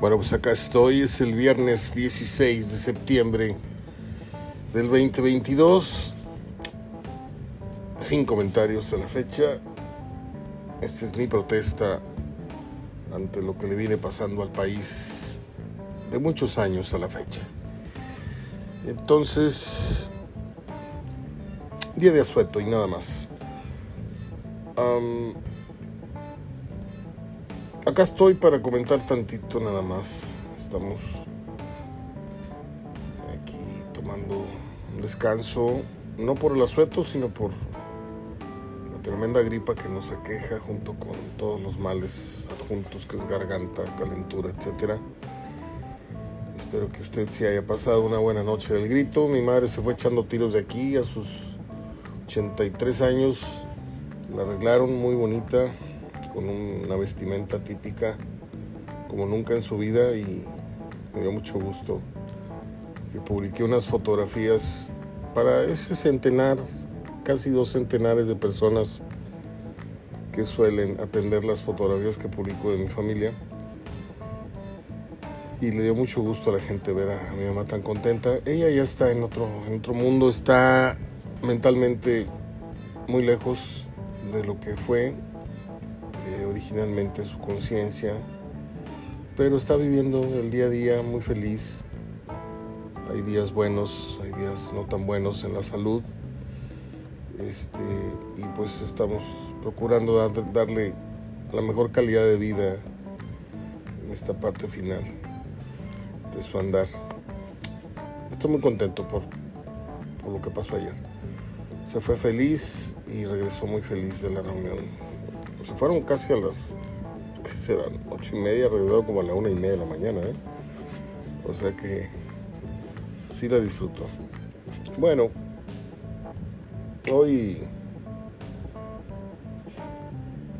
Bueno, pues acá estoy, es el viernes 16 de septiembre del 2022. Sin comentarios a la fecha. Esta es mi protesta ante lo que le viene pasando al país de muchos años a la fecha. Entonces, día de asueto y nada más. Acá estoy para comentar tantito nada más. Estamos aquí tomando un descanso, no por el asueto, sino por la tremenda gripa que nos aqueja junto con todos los males adjuntos que es garganta, calentura, etcétera. Espero que usted se haya pasado una buena noche del grito. Mi madre se fue echando tiros de aquí a sus 83 años. La arreglaron muy bonita, con una vestimenta típica como nunca en su vida y me dio mucho gusto que publiqué unas fotografías para ese centenar, casi dos centenares de personas que suelen atender las fotografías que publico de mi familia. Y le dio mucho gusto a la gente ver a mi mamá tan contenta. Ella ya está en otro, en otro mundo, está mentalmente muy lejos de lo que fue eh, originalmente su conciencia, pero está viviendo el día a día muy feliz. Hay días buenos, hay días no tan buenos en la salud. Este, y pues estamos procurando dar- darle la mejor calidad de vida en esta parte final de su andar. Estoy muy contento por, por lo que pasó ayer. Se fue feliz y regresó muy feliz de la reunión. Se fueron casi a las, ¿qué serán? Ocho y media, alrededor como a la una y media de la mañana, ¿eh? O sea que sí la disfrutó. Bueno, hoy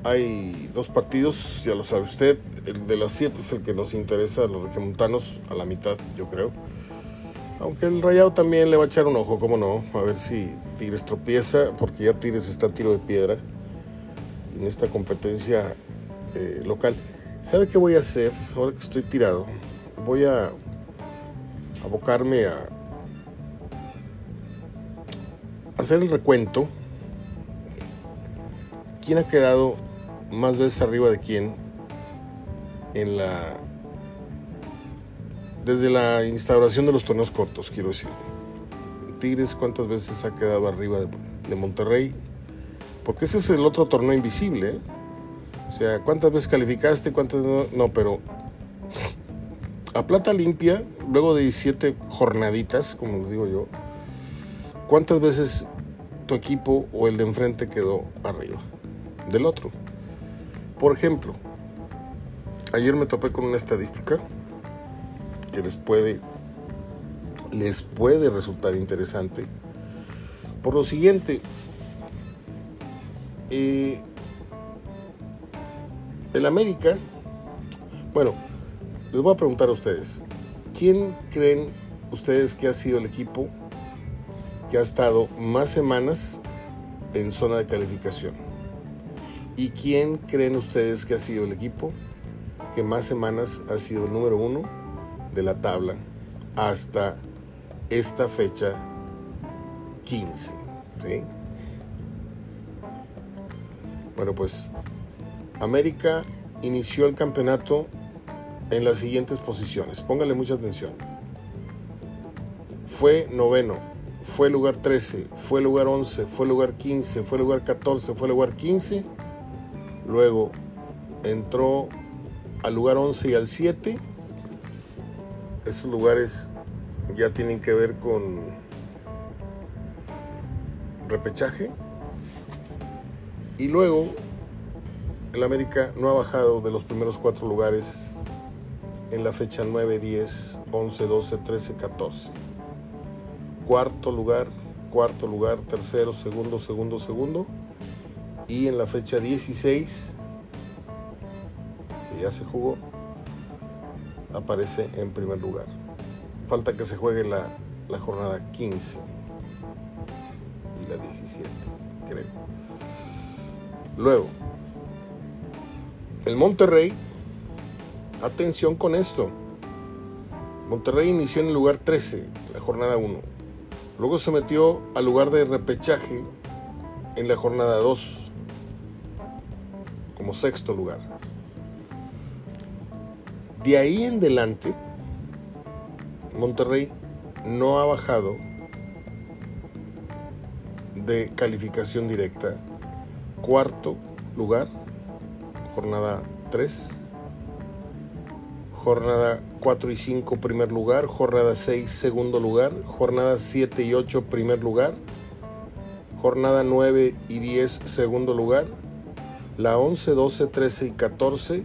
hay dos partidos, ya lo sabe usted. El de las siete es el que nos interesa a los regiomontanos, a la mitad, yo creo. Aunque el Rayado también le va a echar un ojo, cómo no, a ver si Tigres tropieza, porque ya Tigres está a tiro de piedra en esta competencia eh, local. ¿Sabe qué voy a hacer ahora que estoy tirado? Voy a abocarme a hacer el recuento. ¿Quién ha quedado más veces arriba de quién en la desde la instauración de los torneos cortos, quiero decir. Tigres, ¿cuántas veces ha quedado arriba de, de Monterrey? Porque ese es el otro torneo invisible. ¿eh? O sea, ¿cuántas veces calificaste? ¿Cuántas no? No, pero a plata limpia, luego de 17 jornaditas, como les digo yo, ¿cuántas veces tu equipo o el de enfrente quedó arriba del otro? Por ejemplo, ayer me topé con una estadística que les puede les puede resultar interesante por lo siguiente eh, el América bueno les voy a preguntar a ustedes quién creen ustedes que ha sido el equipo que ha estado más semanas en zona de calificación y quién creen ustedes que ha sido el equipo que más semanas ha sido el número uno de la tabla hasta esta fecha 15. ¿sí? Bueno, pues América inició el campeonato en las siguientes posiciones. Póngale mucha atención. Fue noveno, fue lugar 13, fue lugar 11, fue lugar 15, fue lugar 14, fue lugar 15. Luego entró al lugar 11 y al 7 esos lugares ya tienen que ver con repechaje. Y luego el América no ha bajado de los primeros cuatro lugares en la fecha 9, 10, 11, 12, 13, 14. Cuarto lugar, cuarto lugar, tercero, segundo, segundo, segundo. Y en la fecha 16, que ya se jugó, aparece en primer lugar. Falta que se juegue la, la jornada 15 y la 17, creo. Luego, el Monterrey Atención con esto. Monterrey inició en el lugar 13, la jornada 1. Luego se metió al lugar de repechaje en la jornada 2, como sexto lugar. De ahí en adelante, Monterrey no ha bajado de calificación directa. Cuarto lugar, jornada 3. Jornada 4 y 5, primer lugar. Jornada 6, segundo lugar. Jornada 7 y 8, primer lugar. Jornada 9 y 10, segundo lugar. La 11, 12, 13 y 14,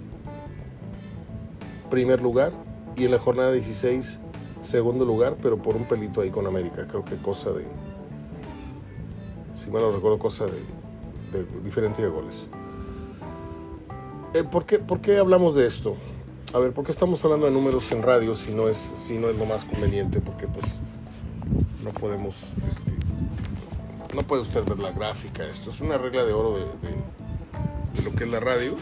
primer lugar. Y en la jornada 16, segundo lugar, pero por un pelito ahí con América. Creo que cosa de. Si mal lo recuerdo, cosa de, de de goles. Eh, ¿por, qué, ¿Por qué hablamos de esto? A ver, ¿por qué estamos hablando de números en radio si no es, si no es lo más conveniente? Porque pues no podemos, este, no puede usted ver la gráfica. Esto es una regla de oro de, de, lo que es la radio.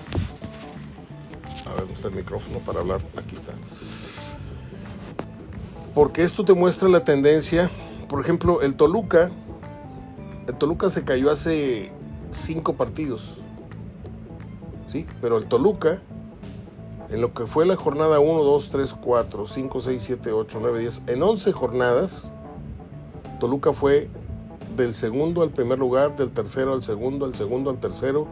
A ver, ¿dónde está el micrófono para hablar? Aquí está. Porque esto te muestra la tendencia. Por ejemplo, el Toluca. El Toluca se cayó hace cinco partidos. ¿Sí? Pero el Toluca en lo que fue la jornada 1, 2, 3, 4, 5, 6, 7, 8, 9, 10, en 11 jornadas, Toluca fue del segundo al primer lugar, del tercero al segundo, al segundo al tercero,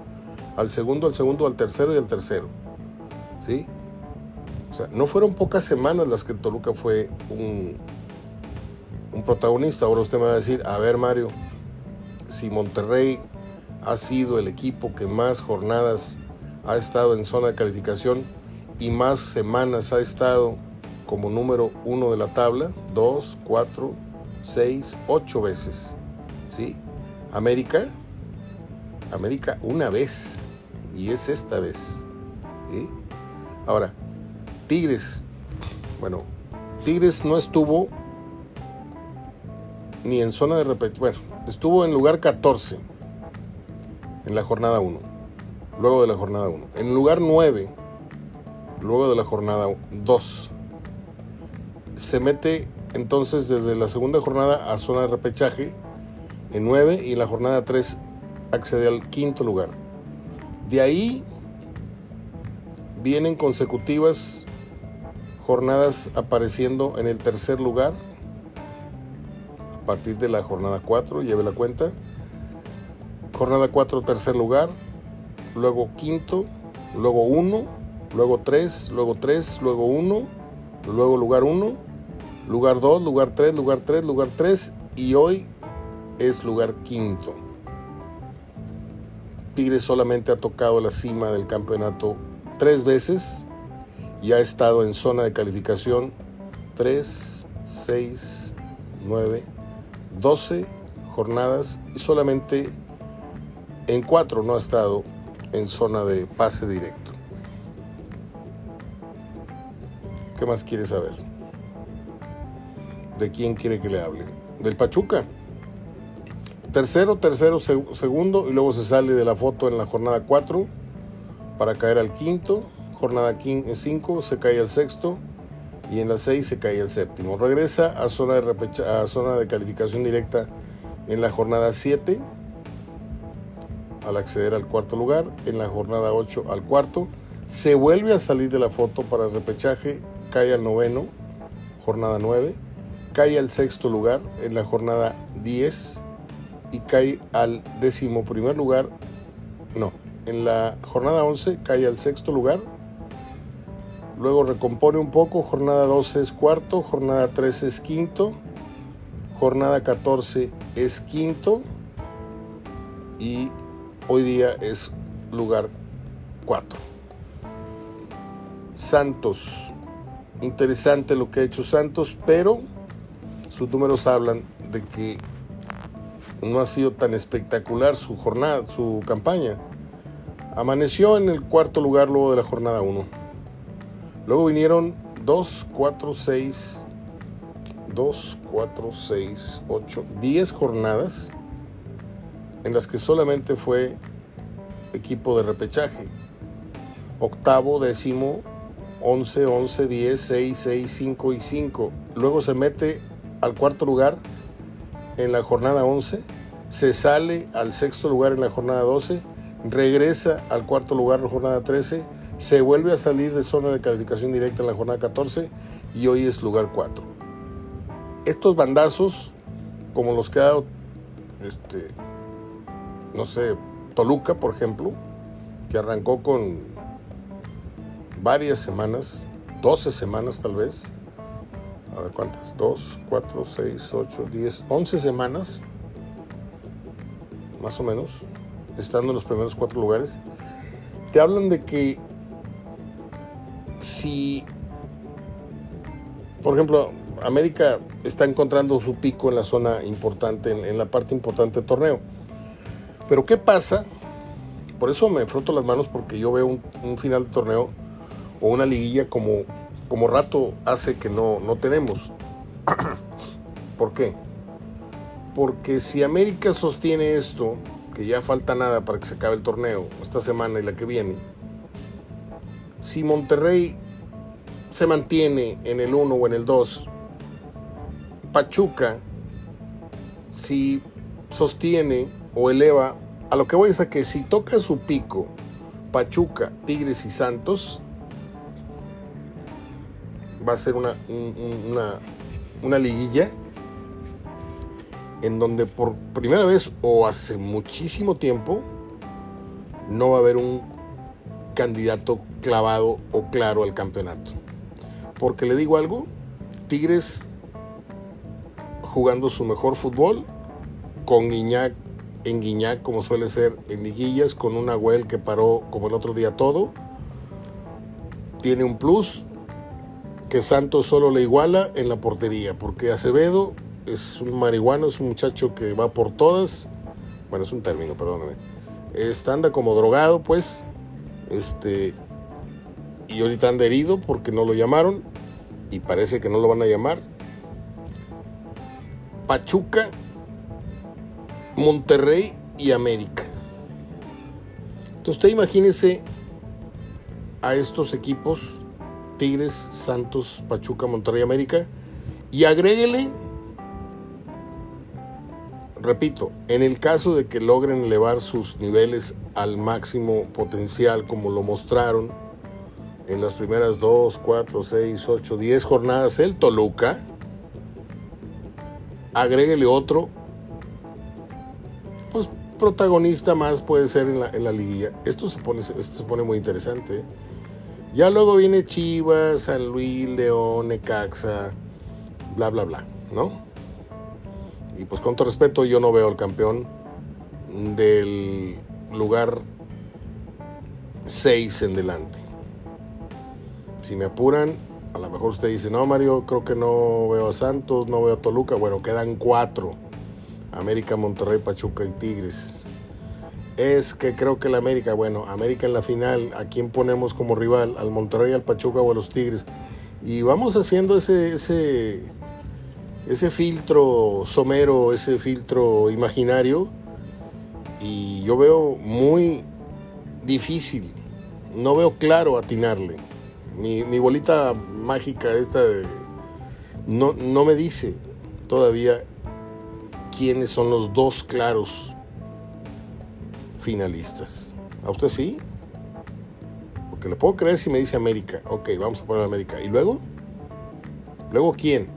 al segundo al segundo, al tercero y al tercero. ¿Sí? O sea, no fueron pocas semanas las que Toluca fue un, un protagonista. Ahora usted me va a decir, a ver Mario, si Monterrey ha sido el equipo que más jornadas ha estado en zona de calificación, y más semanas ha estado como número uno de la tabla, dos, cuatro, seis, ocho veces. ¿Sí? América, América una vez, y es esta vez. Ahora, Tigres, bueno, Tigres no estuvo ni en zona de repetición, bueno, estuvo en lugar 14 en la jornada 1, luego de la jornada 1. En lugar 9 luego de la jornada 2. Se mete entonces desde la segunda jornada a zona de repechaje en 9 y en la jornada 3 accede al quinto lugar. De ahí vienen consecutivas jornadas apareciendo en el tercer lugar a partir de la jornada 4, lleve la cuenta. Jornada 4, tercer lugar, luego quinto, luego 1 luego 3, luego 3, luego 1, luego lugar 1, lugar 2, lugar 3, lugar 3, lugar 3 y hoy es lugar quinto. Tigres solamente ha tocado la cima del campeonato tres veces y ha estado en zona de calificación 3, 6, 9, 12 jornadas y solamente en 4 no ha estado en zona de pase directo. ¿Qué más quiere saber? ¿De quién quiere que le hable? Del Pachuca. Tercero, tercero, segundo y luego se sale de la foto en la jornada 4 para caer al quinto. Jornada 5 se cae al sexto y en la 6 se cae al séptimo. Regresa a zona, de a zona de calificación directa en la jornada 7 al acceder al cuarto lugar, en la jornada 8 al cuarto, se vuelve a salir de la foto para el repechaje cae al noveno, jornada 9, cae al sexto lugar en la jornada 10 y cae al décimo primer lugar, no, en la jornada 11 cae al sexto lugar, luego recompone un poco, jornada 12 es cuarto, jornada 13 es quinto, jornada 14 es quinto y hoy día es lugar 4. Santos interesante lo que ha hecho Santos, pero sus números hablan de que no ha sido tan espectacular su jornada, su campaña. Amaneció en el cuarto lugar luego de la jornada 1. Luego vinieron 2, 4, 6, 2, 4, 6, 8, 10 jornadas en las que solamente fue equipo de repechaje. Octavo, décimo, 11, 11, 10, 6, 6, 5 y 5. Luego se mete al cuarto lugar en la jornada 11, se sale al sexto lugar en la jornada 12, regresa al cuarto lugar en la jornada 13, se vuelve a salir de zona de calificación directa en la jornada 14 y hoy es lugar 4. Estos bandazos, como los que ha dado, este, no sé, Toluca, por ejemplo, que arrancó con varias semanas, 12 semanas tal vez, a ver cuántas, 2, 4, 6, 8, 10, 11 semanas, más o menos, estando en los primeros cuatro lugares, te hablan de que si, por ejemplo, América está encontrando su pico en la zona importante, en, la parte importante del torneo. Pero ¿qué pasa? Por eso me froto las manos porque yo veo un, final de torneo o una liguilla como, como rato hace que no, no tenemos. ¿Por qué? Porque si América sostiene esto, que ya falta nada para que se acabe el torneo, esta semana y la que viene, si Monterrey se mantiene en el 1 o en el 2, Pachuca, si sostiene o eleva, a lo que voy es a que si toca su pico Pachuca, Tigres y Santos, va a ser una, una, una liguilla en donde por primera vez o hace muchísimo tiempo no va a haber un candidato clavado o claro al campeonato. Porque le digo algo, Tigres jugando su mejor fútbol, con Guiñac en Guiñac como suele ser en liguillas, con un Agüel que paró como el otro día todo. Tiene un plus que Santos solo le iguala en la portería, porque Acevedo es un marihuano, es un muchacho que va por todas. Bueno, es un término, perdóname. Está anda como drogado, pues, este, y ahorita anda herido porque no lo llamaron y parece que no lo van a llamar. Pachuca, Monterrey y América. Entonces usted imagínese a estos equipos, Tigres, Santos, Pachuca, Monterrey, América, y agréguele, repito, en el caso de que logren elevar sus niveles al máximo potencial como lo mostraron en las primeras 2, 4, 6, 8, 10 jornadas el Toluca, agréguele otro, pues protagonista más puede ser en la, liguilla. Esto se, pone, muy interesante. Ya luego viene Chivas, San Luis, León, Necaxa, bla, bla, bla, ¿no? Y pues con todo respeto, yo no veo al campeón del lugar 6 en delante. Si me apuran, a lo mejor usted dice, no Mario, creo que no veo a Santos, no veo a Toluca. Bueno, quedan cuatro. América, Monterrey, Pachuca y Tigres. Es que creo que el América, bueno, América en la final, ¿a quién ponemos como rival? ¿Al Monterrey, al Pachuca o a los Tigres? Y vamos haciendo ese, ese, ese filtro somero, ese filtro imaginario y yo veo muy difícil, no veo claro atinarle. Mi, bolita mágica esta no, no me dice todavía quiénes son los dos claros finalistas. ¿A usted sí? Porque le puedo creer si me dice América. Ok, vamos a poner América. ¿Y luego? ¿Luego quién?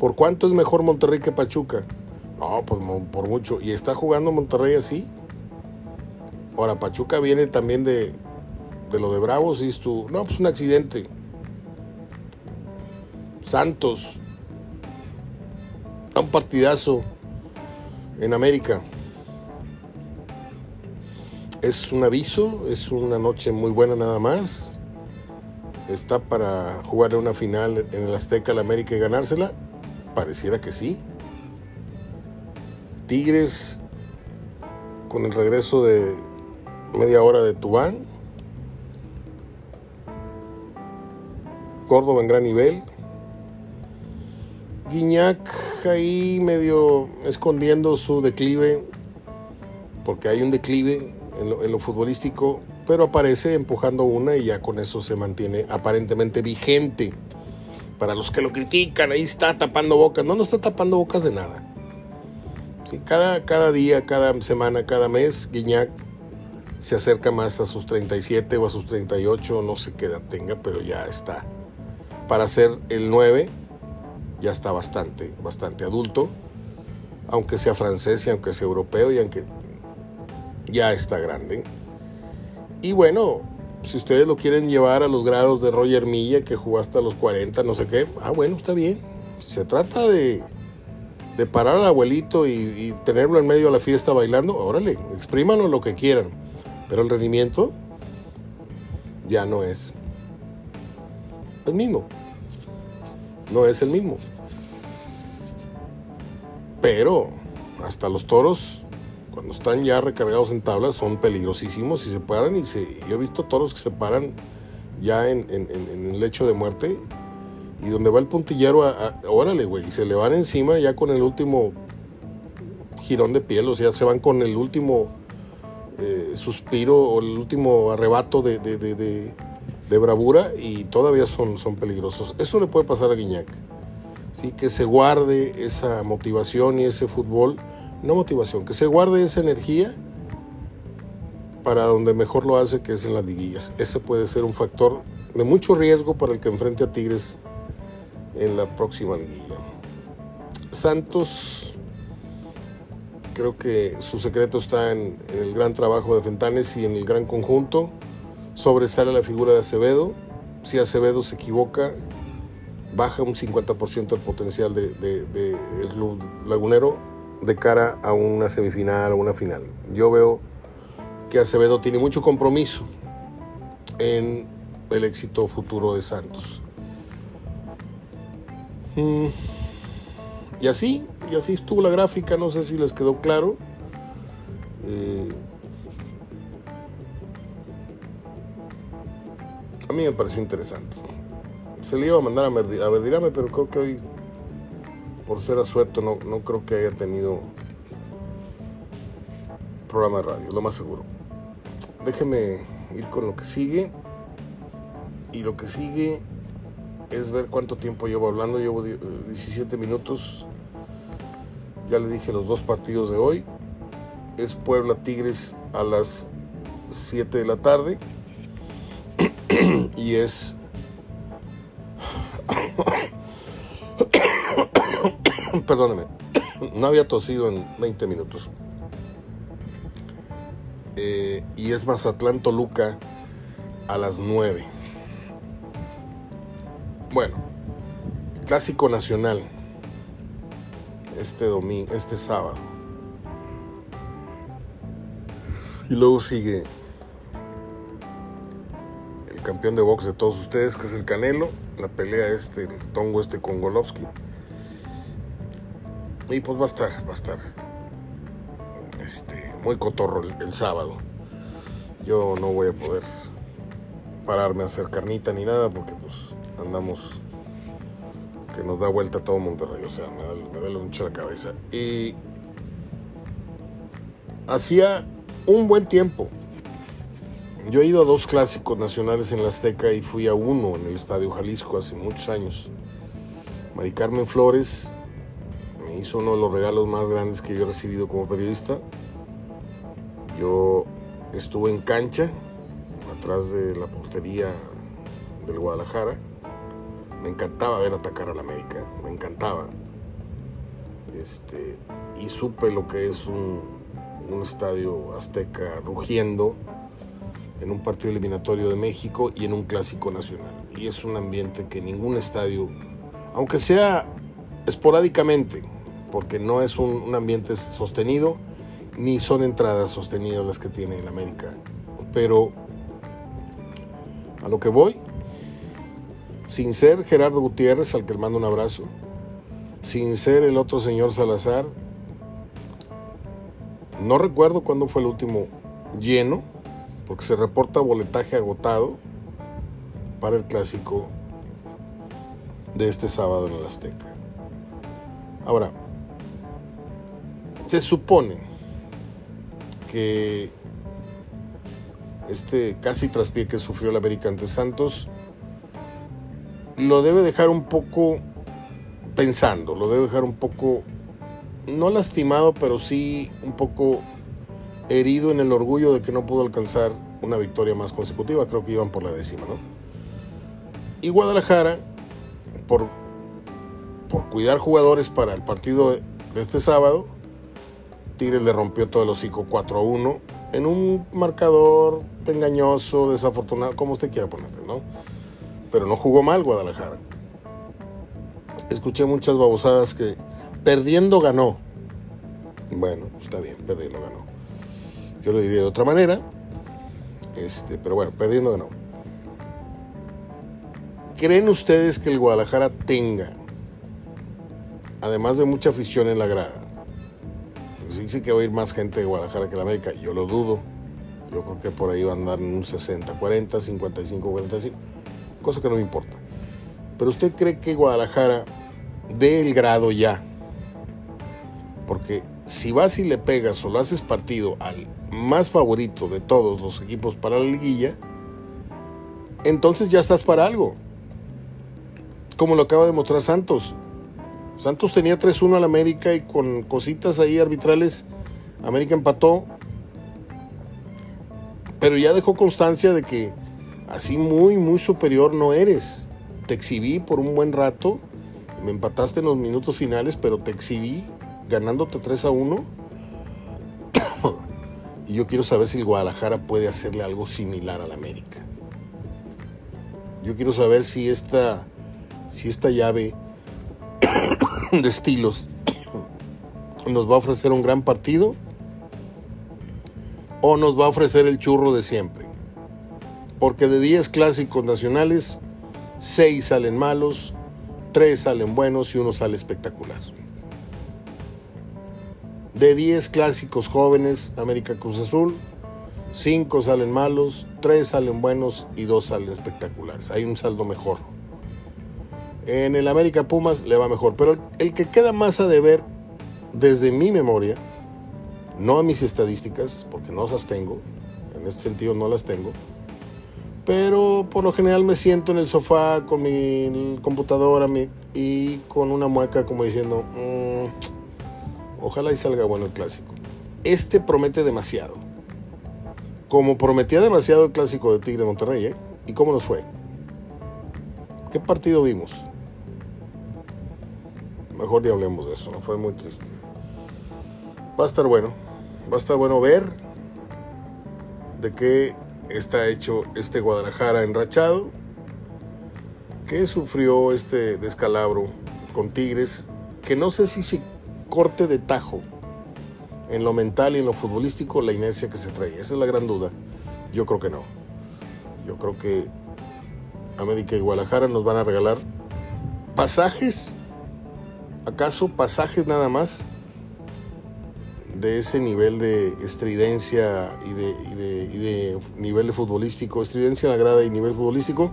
¿Por cuánto es mejor Monterrey que Pachuca? No, pues por mucho. ¿Y está jugando Monterrey así? Ahora, Pachuca viene también de, de lo de Bravos y tú, no, pues un accidente. Santos, un partidazo en América. Es un aviso, es una noche muy buena nada más. Está para jugar una final en el Azteca, la América y ganársela. Pareciera que sí. Tigres con el regreso de media hora de Tubán. Córdoba en gran nivel. Guiñac ahí medio escondiendo su declive, porque hay un declive en lo, futbolístico, pero aparece empujando una y ya con eso se mantiene aparentemente vigente. Para los que lo critican, ahí está tapando bocas. No, no está tapando bocas de nada. Sí, cada, cada día, cada semana, cada mes, Guiñac se acerca más a sus 37 o a sus 38, no sé qué edad tenga, pero ya está. Para ser el 9, ya está bastante, bastante adulto, aunque sea francés y aunque sea europeo y aunque ya está grande. Y bueno, si ustedes lo quieren llevar a los grados de Roger Milla, que jugó hasta los 40, no sé qué, ah, bueno, está bien. Se trata de, de parar al abuelito y, tenerlo en medio de la fiesta bailando, órale, exprímanos lo que quieran. Pero el rendimiento ya no es el mismo. No es el mismo. Pero hasta los toros, cuando están ya recargados en tablas, son peligrosísimos y se paran. Y se, yo he visto toros que se paran ya en, el lecho de muerte y donde va el puntillero, órale, güey, y se le van encima ya con el último girón de piel, o sea, se van con el último eh, suspiro o el último arrebato de, de, bravura y todavía son, son peligrosos. Eso le puede pasar a Guiñac. ¿sí? Que se guarde esa motivación y ese fútbol, no motivación, que se guarde esa energía para donde mejor lo hace, que es en las liguillas. Ese puede ser un factor de mucho riesgo para el que enfrente a Tigres en la próxima liguilla. Santos Creo que su secreto está en, en, el gran trabajo de Fentanes y en el gran conjunto. Sobresale la figura de Acevedo. Si Acevedo se equivoca, baja un 50% el potencial del de, club lagunero de cara a una semifinal o una final. Yo veo que Acevedo tiene mucho compromiso en el éxito futuro de Santos. Mm. Y así, y así estuvo la gráfica, no sé si les quedó claro. Eh, a mí me pareció interesante. Se le iba a mandar a, a Verdirame, pero creo que hoy, por ser asueto, no, no creo que haya tenido programa de radio, lo más seguro. Déjenme ir con lo que sigue. Y lo que sigue es ver cuánto tiempo llevo hablando. Llevo 17 minutos. Ya le dije los dos partidos de hoy. Es Puebla Tigres a las 7 de la tarde. y es... Perdóneme. No había tosido en 20 minutos. Eh, y es Mazatlán Toluca a las 9. Bueno, clásico nacional este domingo, este sábado. Y luego sigue campeón de box de todos ustedes, que es el Canelo, la pelea este, el tongo este con Golovsky. Y pues va a estar, va a estar este, muy cotorro el, sábado. Yo no voy a poder pararme a hacer carnita ni nada porque pues andamos que nos da vuelta todo Monterrey, o sea, me, da, mucho la cabeza. Y hacía un buen tiempo. Yo he ido a dos clásicos nacionales en la Azteca y fui a uno en el Estadio Jalisco hace muchos años. Mari Carmen Flores me hizo uno de los regalos más grandes que yo he recibido como periodista. Yo estuve en cancha, atrás de la portería del Guadalajara me encantaba ver atacar a la América, me encantaba. Este, y supe lo que es un estadio azteca rugiendo en un partido eliminatorio de México y en un clásico nacional. Y es un ambiente que ningún estadio, aunque sea esporádicamente, porque no es un, ambiente sostenido, ni son entradas sostenidas las que tiene el América. Pero a lo que voy sin ser Gerardo Gutiérrez, al que le mando un abrazo, sin ser el otro señor Salazar, no recuerdo cuándo fue el último lleno, porque se reporta boletaje agotado para el clásico de este sábado en el Azteca. Ahora, se supone que este casi traspié que sufrió el América ante Santos, lo debe dejar un poco pensando, lo debe dejar un poco, no lastimado, pero sí un poco herido en el orgullo de que no pudo alcanzar una victoria más consecutiva, creo que iban por la décima, ¿no? Y Guadalajara, por, por cuidar jugadores para el partido de este sábado, Tigres le rompió todo el hocico 4 a 1 en un marcador engañoso, desafortunado, como usted quiera ponerlo, ¿no? Pero no jugó mal Guadalajara. Escuché muchas babosadas que perdiendo ganó. Bueno, está bien, perdiendo ganó. Yo lo diría de otra manera. Este, pero bueno, perdiendo ganó. ¿Creen ustedes que el Guadalajara tenga, además de mucha afición en la grada, pues dice que va a ir más gente de Guadalajara que la América? Yo lo dudo. Yo creo que por ahí va a andar en un 60, 40, 55, 45, cosa que no me importa. Pero usted cree que Guadalajara dé el grado ya, porque si vas y le pegas o lo haces partido al más favorito de todos los equipos para la liguilla, entonces ya estás para algo como lo acaba de mostrar Santos. Santos tenía 3-1 al América y con cositas ahí arbitrales, América empató. Pero ya dejó constancia de que así muy, muy superior no eres. Te exhibí por un buen rato, me empataste en los minutos finales, pero te exhibí ganándote 3 a 1. y yo quiero saber si el Guadalajara puede hacerle algo similar al América. Yo quiero saber si esta si esta llave de estilos nos va a ofrecer un gran partido o nos va a ofrecer el churro de siempre. Porque de 10 clásicos nacionales, 6 salen malos, 3 salen buenos y uno sale espectacular. De 10 clásicos jóvenes, América Cruz Azul, 5 salen malos, 3 salen buenos y 2 salen espectaculares. Hay un saldo mejor. En el América Pumas le va mejor, pero el que queda más a deber desde mi memoria, no a mis estadísticas, porque no las tengo, en este sentido no las tengo, pero por lo general me siento en el sofá con mi computadora y con una mueca como diciendo, mm, ojalá y salga bueno el clásico. Este promete demasiado. Como prometía demasiado el clásico de Tigre Monterrey, ¿eh? ¿Y cómo nos fue? ¿Qué partido vimos? mejor ni hablemos de eso, fue muy triste. Va a estar bueno, va a estar bueno ver de qué está hecho este Guadalajara enrachado, que sufrió este descalabro con Tigres, que no sé si se corte de tajo en lo mental y en lo futbolístico la inercia que se trae. Esa es la gran duda. Yo creo que no. Yo creo que América y Guadalajara nos van a regalar pasajes ¿Acaso pasajes nada más de ese nivel de estridencia y de, nivel de futbolístico, estridencia en la grada y nivel futbolístico,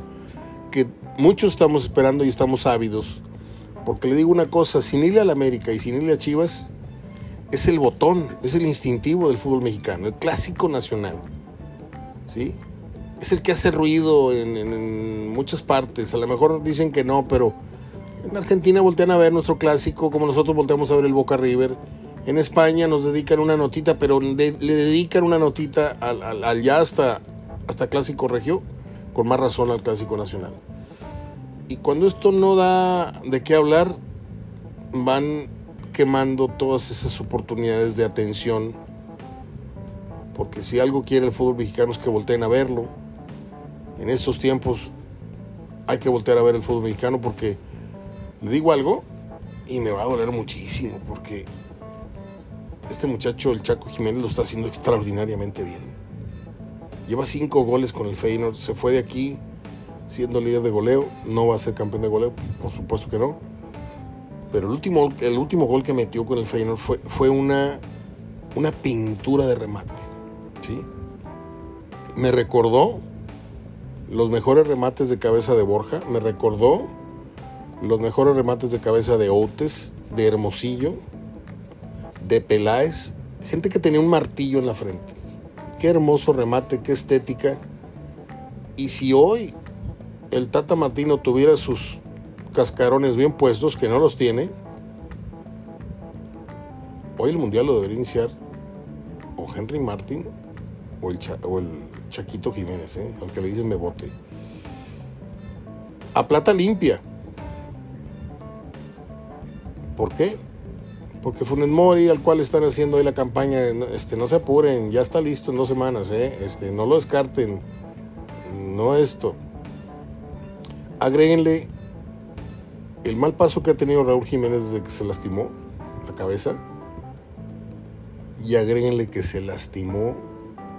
que muchos estamos esperando y estamos ávidos? Porque le digo una cosa, sin irle a la América y sin irle a Chivas, es el botón, es el instintivo del fútbol mexicano, el clásico nacional. ¿Sí? Es el que hace ruido en muchas partes. A lo mejor dicen que no, pero en Argentina voltean a ver nuestro clásico como nosotros volteamos a ver el Boca River. En España nos dedican una notita, pero le dedican una notita al, ya hasta, hasta clásico regio, con más razón al clásico nacional. Y cuando esto no da de qué hablar, van quemando todas esas oportunidades de atención. Porque si algo quiere el fútbol mexicano es que volteen a verlo. En estos tiempos hay que voltear a ver el fútbol mexicano porque le digo algo y me va a doler muchísimo porque este muchacho, el Chaco Jiménez, lo está haciendo extraordinariamente bien. Lleva cinco goles con el Feyenoord, se fue de aquí siendo líder de goleo, no va a ser campeón de goleo, por supuesto que no. Pero el último, el último gol que metió con el Feyenoord fue, fue una, una pintura de remate. ¿sí? Me recordó los mejores remates de cabeza de Borja, me recordó los mejores remates de cabeza de Outes, de Hermosillo, de Peláez, gente que tenía un martillo en la frente. qué hermoso remate, qué estética. Y si hoy el Tata Martino tuviera sus cascarones bien puestos, que no los tiene, hoy el Mundial lo debería iniciar o Henry Martin o el, o el Chaquito Jiménez, ¿eh? al que le dicen me bote. A plata limpia. ¿Por qué? Porque Funes Mori, al cual están haciendo hoy la campaña, este, no se apuren, ya está listo en dos semanas, ¿eh? este, no lo descarten, no esto. Agréguenle el mal paso que ha tenido Raúl Jiménez desde que se lastimó la cabeza y agréguenle que se lastimó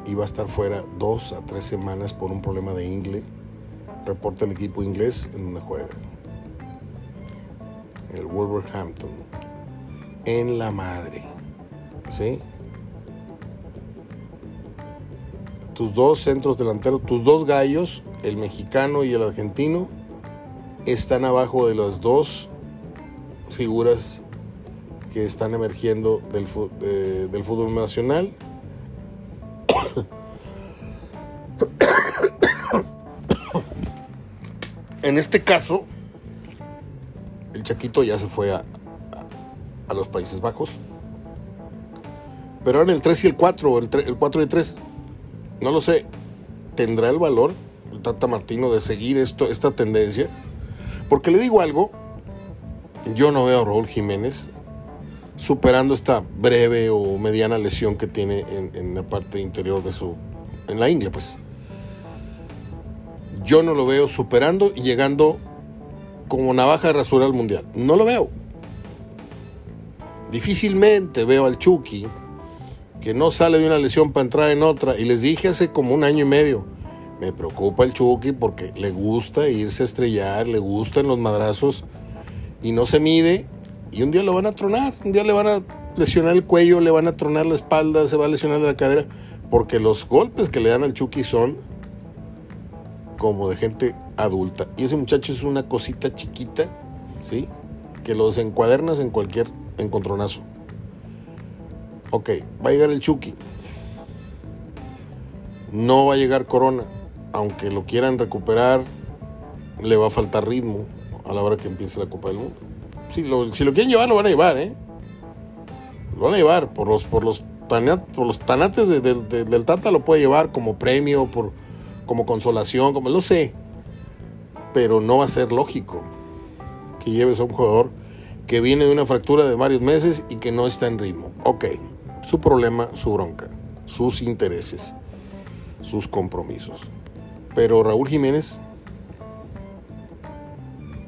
y va a estar fuera dos a tres semanas por un problema de ingle. Reporta el equipo inglés en donde juega. El Wolverhampton. En la madre. ¿Sí? Tus dos centros delanteros, tus dos gallos, el mexicano y el argentino, están abajo de las dos figuras que están emergiendo del, del fútbol nacional. en este caso, el Chaquito ya se fue a, a, los Países Bajos. Pero en el 3 y el 4, el, el 4 y el 3, no lo sé, ¿tendrá el valor el Tata Martino de seguir esto, esta tendencia? Porque le digo algo, yo no veo a Raúl Jiménez superando esta breve o mediana lesión que tiene en, la parte interior de su, en la ingle, pues. Yo no lo veo superando y llegando como navaja de rasura al mundial. No lo veo. Difícilmente veo al Chucky que no sale de una lesión para entrar en otra. Y les dije hace como un año y medio, me preocupa el Chucky porque le gusta irse a estrellar, le gustan los madrazos y no se mide y un día lo van a tronar, un día le van a lesionar el cuello, le van a tronar la espalda, se va a lesionar la cadera, porque los golpes que le dan al Chucky son como de gente adulta. Y ese muchacho es una cosita chiquita, ¿sí? Que los encuadernas en cualquier encontronazo. Ok, va a llegar el Chucky. No va a llegar Corona. Aunque lo quieran recuperar, le va a faltar ritmo a la hora que empiece la Copa del Mundo si lo, quieren llevar, lo van a llevar, ¿eh? Lo van a llevar. Por los, por los, por los tanates del Tata lo puede llevar como premio, por, como consolación, como lo sé. Pero no va a ser lógico que lleves a un jugador que viene de una fractura de varios meses y que no está en ritmo. Ok, su problema, su bronca, sus intereses, sus compromisos. Pero Raúl Jiménez,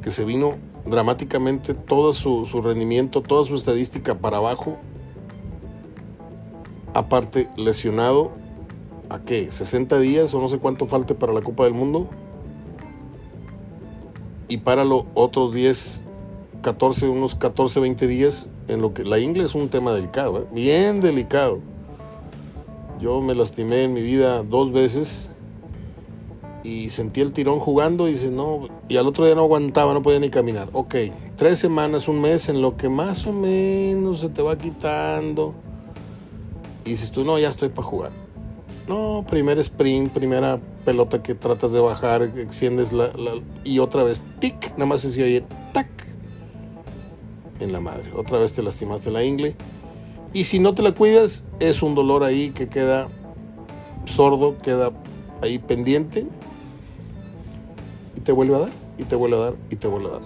que se vino dramáticamente todo su, rendimiento, toda su estadística para abajo. Aparte, lesionado, ¿a qué? ¿60 días o no sé cuánto falte para la Copa del Mundo? Y páralo otros 10, 14, unos 14, 20 días en lo que la ingle es un tema delicado, ¿eh? bien delicado. Yo me lastimé en mi vida dos veces y sentí el tirón jugando y dice, no, y al otro día no aguantaba, no podía ni caminar. Ok, tres semanas, un mes en lo que más o menos se te va quitando. Y dices tú, no, ya estoy para jugar. No, primer sprint, primera pelota que tratas de bajar, extiendes la, y otra vez, tic, nada más se oye, tac, en la madre. Otra vez te lastimaste la ingle. Y si no te la cuidas, es un dolor ahí que queda sordo, queda ahí pendiente te vuelve a dar, y te vuelve a dar, y te vuelve a dar.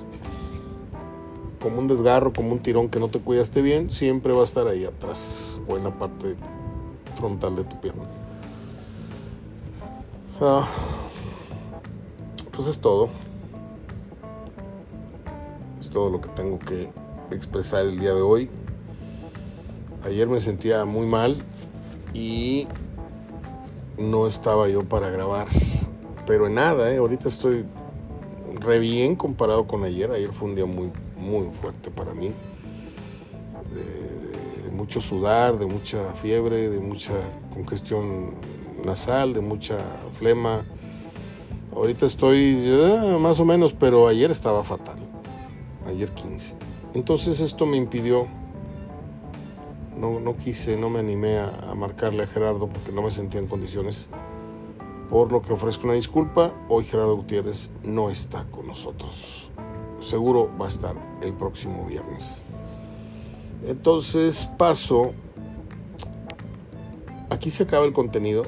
Como un desgarro, como un tirón que no te cuidaste bien, siempre va a estar ahí atrás o en la parte frontal de tu pierna. Ah, pues es todo. Es todo lo que tengo que expresar el día de hoy. Ayer me sentía muy mal y no estaba yo para grabar. Pero en nada, ¿eh? ahorita estoy re bien comparado con ayer. Ayer fue un día muy, muy fuerte para mí. De, mucho sudar, de mucha fiebre, de mucha congestión nasal, de mucha flema. Ahorita estoy eh, más o menos, pero ayer estaba fatal. Ayer 15. Entonces esto me impidió no, no quise, no me animé a, a marcarle a Gerardo porque no me sentía en condiciones. Por lo que ofrezco una disculpa, hoy Gerardo Gutiérrez no está con nosotros. Seguro va a estar el próximo viernes. Entonces paso. Aquí se acaba el contenido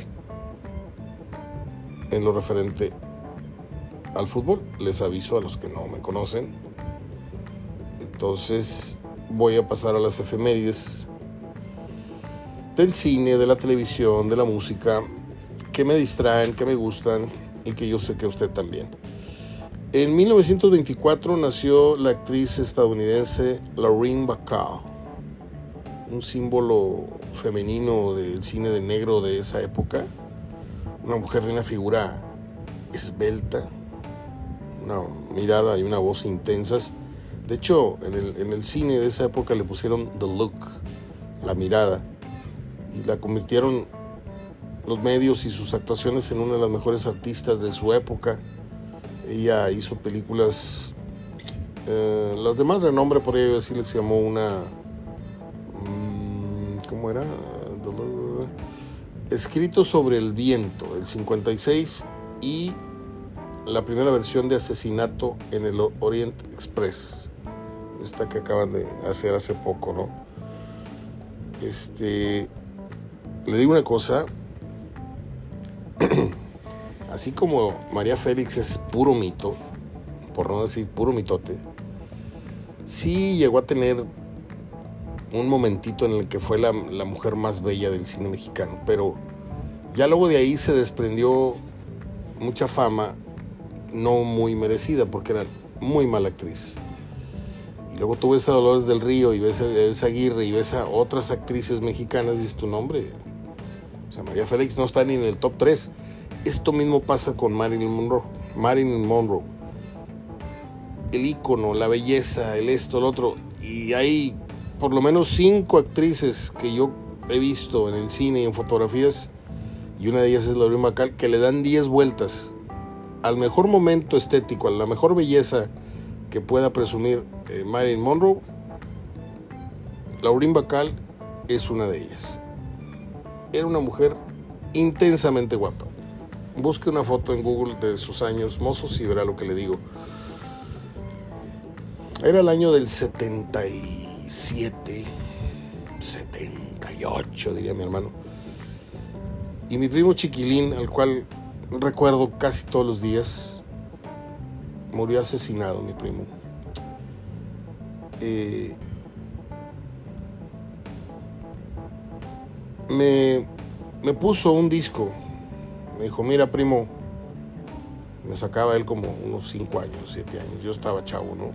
en lo referente al fútbol. Les aviso a los que no me conocen. Entonces voy a pasar a las efemérides del cine, de la televisión, de la música, que me distraen, que me gustan y que yo sé que usted también. En 1924 nació la actriz estadounidense Lorraine Bacall, un símbolo femenino del cine de negro de esa época, una mujer de una figura esbelta, una mirada y una voz intensas. De hecho, en el, en el cine de esa época le pusieron The Look, la mirada, y la convirtieron los medios y sus actuaciones en una de las mejores artistas de su época. Ella hizo películas, eh, las de más renombre, por ello así les llamó una, mm, ¿cómo era? Escrito sobre el viento, el 56, y la primera versión de Asesinato en el Orient Express, esta que acaban de hacer hace poco, ¿no? Este, le digo una cosa, así como María Félix es puro mito, por no decir puro mitote, sí llegó a tener un momentito en el que fue la, mujer más bella del cine mexicano, pero ya luego de ahí se desprendió mucha fama, no muy merecida, porque era muy mala actriz. Y luego tú ves a Dolores del Río y ves a Aguirre y ves a otras actrices mexicanas y dices tu nombre. Sea, María Félix no está ni en el top 3. Esto mismo pasa con Marilyn Monroe. Marilyn Monroe. El ícono, la belleza, el esto, el otro. Y hay por lo menos cinco actrices que yo he visto en el cine y en fotografías, y una de ellas es Lauren Bacall, que le dan 10 vueltas al mejor momento estético, a la mejor belleza que pueda presumir eh, Marilyn Monroe. Lauren Bacall es una de ellas. Era una mujer intensamente guapa. Busque una foto en Google de sus años mozos y verá lo que le digo. Era el año del 77, 78, diría mi hermano. Y mi primo chiquilín, al cual recuerdo casi todos los días, murió asesinado, mi primo. Eh, me, me puso un disco. Me dijo, mira primo, me sacaba él como unos 5 años, 7 años, yo estaba chavo, ¿no?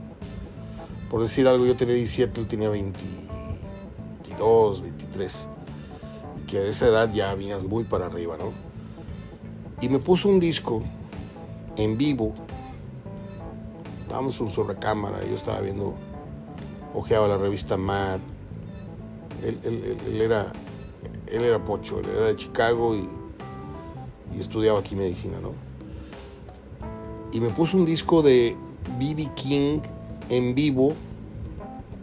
Por decir algo, yo tenía 17, él tenía 22, 23, y que a esa edad ya vienes muy para arriba, ¿no? Y me puso un disco en vivo, estábamos en su recámara, yo estaba viendo, ojeaba la revista Mad, él, él, él era, él era pocho, él era de Chicago y estudiaba aquí medicina, ¿no? Y me puso un disco de B.B. King en vivo,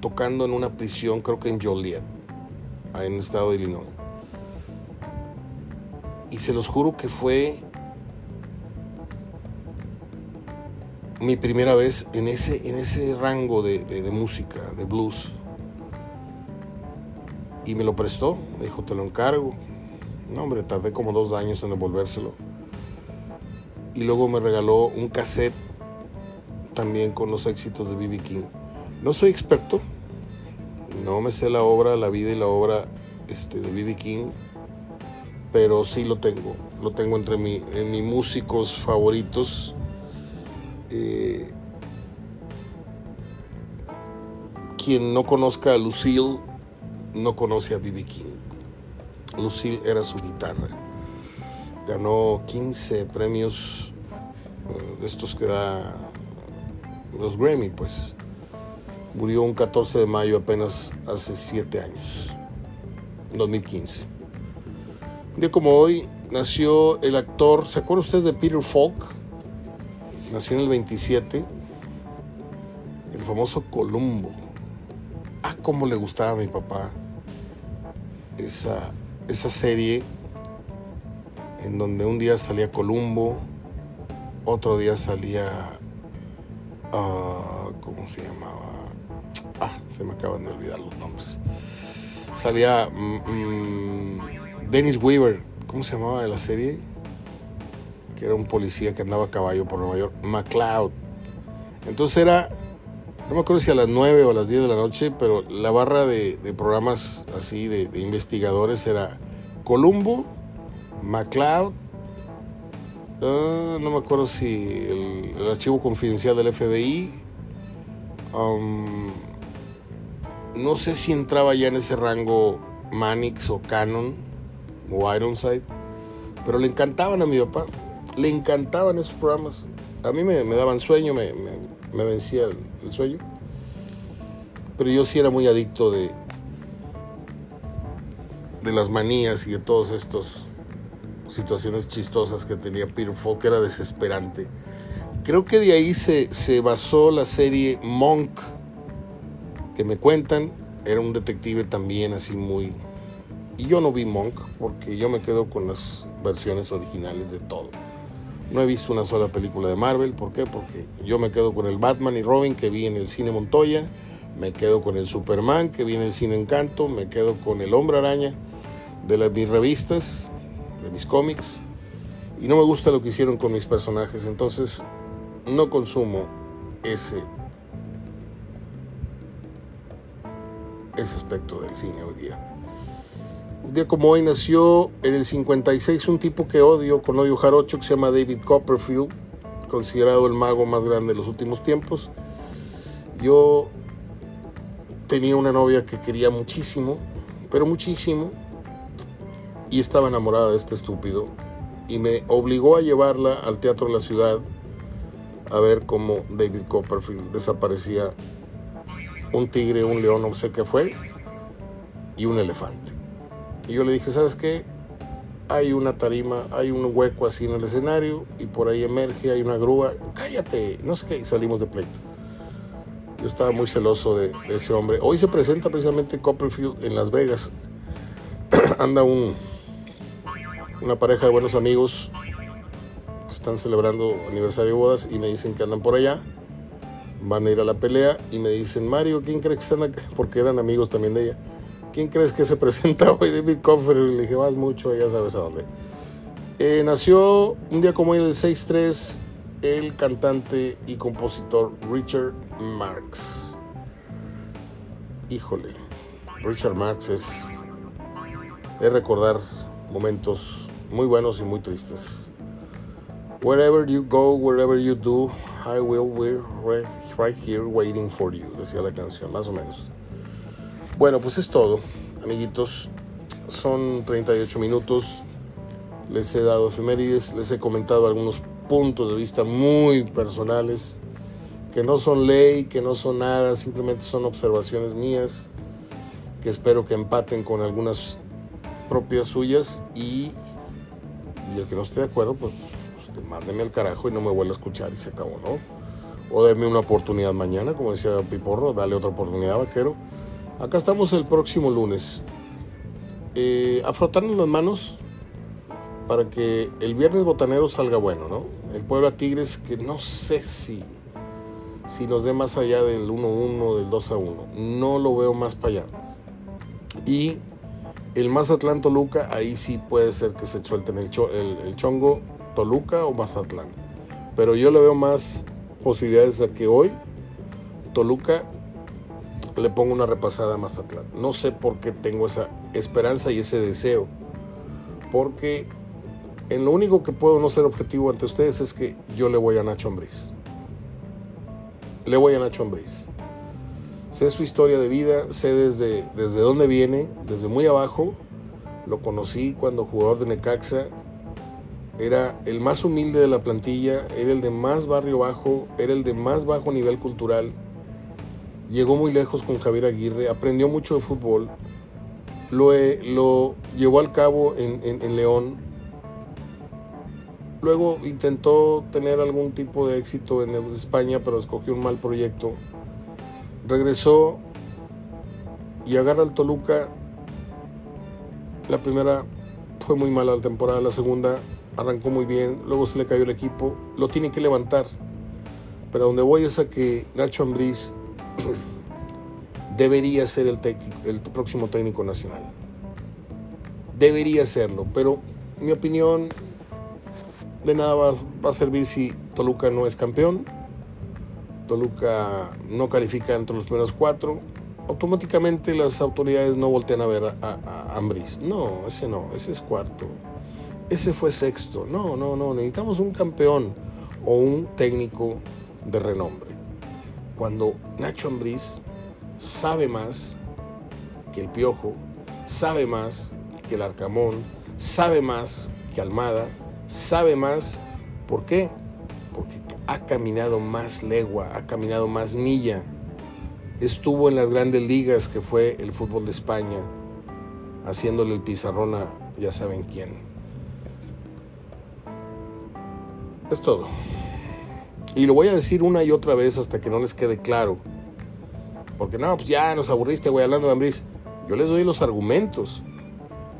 tocando en una prisión, creo que en Joliet, en el estado de Illinois. Y se los juro que fue mi primera vez en ese, en ese rango de música, de blues. Y me lo prestó, me dijo, te lo encargo. No, hombre, tardé como dos años en devolvérselo. Y luego me regaló un cassette también con los éxitos de B.B. King. No soy experto, no me sé la obra, la vida y la obra este, de B.B. King, pero sí lo tengo. Lo tengo entre mi, en mis músicos favoritos. Eh, quien no conozca a Lucille no conoce a B.B. King. Lucille era su guitarra. Ganó 15 premios de estos que da los Grammy, pues. Murió un 14 de mayo apenas hace 7 años, 2015. Un día como hoy nació el actor, ¿se acuerda usted de Peter Falk? Nació en el 27, el famoso Columbo. Ah, cómo le gustaba a mi papá esa, esa serie en donde un día salía Columbo, otro día salía, uh, ¿cómo se llamaba? Ah, se me acaban de olvidar los nombres. Salía um, Dennis Weaver, ¿cómo se llamaba de la serie? Que era un policía que andaba a caballo por Nueva York, McLeod. Entonces era, no me acuerdo si a las 9 o a las 10 de la noche, pero la barra de, programas así de, investigadores era Columbo, McLeod, uh, no me acuerdo si el, archivo confidencial del FBI, um, no sé si entraba ya en ese rango Manix o Canon o Ironside, pero le encantaban a mi papá, le encantaban esos programas. A mí me, daban sueño, me, me vencía el, sueño, pero yo sí era muy adicto de, de las manías y de todos estos situaciones chistosas que tenía Peter Falk, que era desesperante. Creo que de ahí se, se basó la serie Monk, que me cuentan, era un detective también así muy... Y yo no vi Monk porque yo me quedo con las versiones originales de todo. No he visto una sola película de Marvel, ¿por qué? Porque yo me quedo con el Batman y Robin que vi en el cine Montoya, me quedo con el Superman que vi en el cine Encanto, me quedo con el Hombre Araña de las, mis revistas, de mis cómics, y no me gusta lo que hicieron con mis personajes, entonces no consumo ese ese aspecto del cine hoy día. Día como hoy nació en el 56 un tipo que odio, con odio jarocho, que se llama David Copperfield, considerado el mago más grande de los últimos tiempos. Yo tenía una novia que quería muchísimo, pero muchísimo, y estaba enamorada de este estúpido, y me obligó a llevarla al Teatro de la Ciudad a ver cómo David Copperfield desaparecía un tigre, un león, no sé qué fue, y un elefante. Y yo le dije, ¿sabes qué? Hay una tarima, hay un hueco así en el escenario, y por ahí emerge, hay una grúa, cállate, no sé qué, y salimos de pleito. Yo estaba muy celoso de, de ese hombre. Hoy se presenta precisamente Copperfield en Las Vegas. Anda un, una pareja de buenos amigos que están celebrando aniversario de bodas y me dicen que andan por allá van a ir a la pelea y me dicen, Mario, ¿quién crees que están acá? Porque eran amigos también de ella. ¿Quién crees que se presenta hoy? David. Y le dije, vas mucho, ya sabes a dónde. Eh, nació un día como el 6-3, el cantante y compositor Richard Marx. Híjole, Richard Marx es, es recordar momentos muy buenos y muy tristes. Wherever you go, wherever you do, I will be right here waiting for you, decía la canción, más o menos. Bueno, pues es todo, amiguitos. Son 38 minutos. Les he dado efemérides, les he comentado algunos puntos de vista muy personales, que no son ley, que no son nada, simplemente son observaciones mías, que espero que empaten con algunas propias suyas y, y el que no esté de acuerdo, pues, pues mándeme al carajo y no me vuelva a escuchar y se acabó, ¿no? o denme una oportunidad mañana, como decía Piporro, dale otra oportunidad, vaquero. Acá estamos el próximo lunes. Eh, a frotarnos las manos para que el viernes botanero salga bueno, ¿no? El Puebla Tigres, que no sé si, si nos dé más allá del 1-1, del 2-1. No lo veo más para allá. Y el Mazatlán Toluca, ahí sí puede ser que se suelten el, el, chongo Toluca o Mazatlán. Pero yo le veo más posibilidades de que hoy Toluca le ponga una repasada a Mazatlán. No sé por qué tengo esa esperanza y ese deseo. Porque en lo único que puedo no ser objetivo ante ustedes es que yo le voy a Nacho Ambriz. Le voy a Nacho Ambriz. Sé su historia de vida, sé desde, desde dónde viene, desde muy abajo. Lo conocí cuando jugador de Necaxa era el más humilde de la plantilla, era el de más barrio bajo, era el de más bajo nivel cultural. Llegó muy lejos con Javier Aguirre, aprendió mucho de fútbol, lo, lo llevó al cabo en, en, en León. Luego intentó tener algún tipo de éxito en España, pero escogió un mal proyecto. Regresó y agarra al Toluca La primera fue muy mala la temporada, la segunda arrancó muy bien, luego se le cayó el equipo, lo tiene que levantar. Pero donde voy es a que Nacho Ambriz debería ser el, próximo técnico nacional. Debería serlo, pero mi opinión de nada va, a servir si Toluca no es campeón, Toluca no califica entre los primeros cuatro, automáticamente las autoridades no voltean a ver a, a, Ambris. No, ese no, ese es cuarto. Ese fue sexto. No, no, no, necesitamos un campeón o un técnico de renombre. Cuando Nacho Ambriz sabe más que el Piojo, sabe más que el Arcamón, sabe más que Almada, sabe más. ¿Por qué? Porque ha caminado más legua, ha caminado más milla estuvo en las grandes ligas que fue el fútbol de España, haciéndole el pizarrón a ya saben quién. Es todo. Y lo voy a decir una y otra vez hasta que no les quede claro. Porque no, pues ya nos aburriste, güey, hablando de Ambris. Yo les doy los argumentos.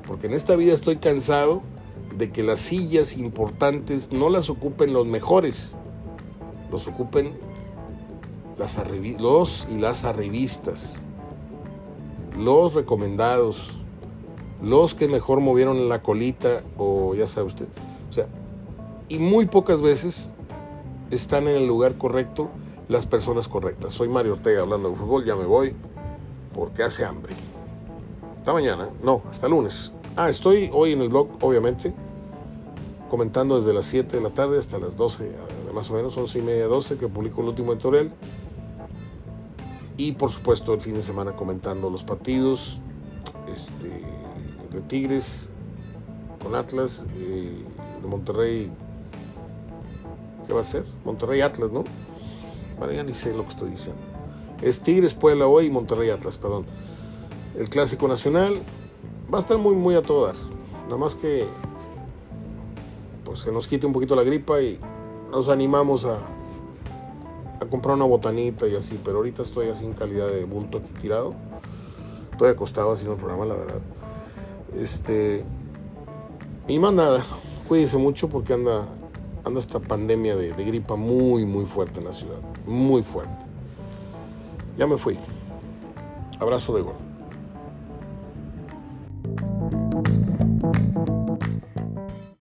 Porque en esta vida estoy cansado de que las sillas importantes no las ocupen los mejores. Los ocupen las los y las arribistas, los recomendados, los que mejor movieron la colita o ya sabe usted. O sea, y muy pocas veces están en el lugar correcto las personas correctas. Soy Mario Ortega hablando de fútbol, ya me voy porque hace hambre. Hasta mañana, no, hasta lunes. Ah, estoy hoy en el blog, obviamente, comentando desde las 7 de la tarde hasta las 12, más o menos, 11 y media, 12, que publico el último editorial y por supuesto el fin de semana comentando los partidos este, de Tigres con Atlas, eh, de Monterrey, ¿qué va a ser? Monterrey Atlas, ¿no? Bueno, ya ni sé lo que estoy diciendo. Es Tigres Puebla hoy y Monterrey Atlas, perdón. El clásico nacional va a estar muy, muy a todas. Nada más que pues se nos quite un poquito la gripa y nos animamos a, a comprar una botanita y así, pero ahorita estoy así en calidad de bulto aquí tirado. Estoy acostado haciendo el programa, la verdad. Este. Y más nada, cuídense mucho porque anda, anda esta pandemia de, gripa muy, muy fuerte en la ciudad. Muy fuerte. Ya me fui. Abrazo de gol.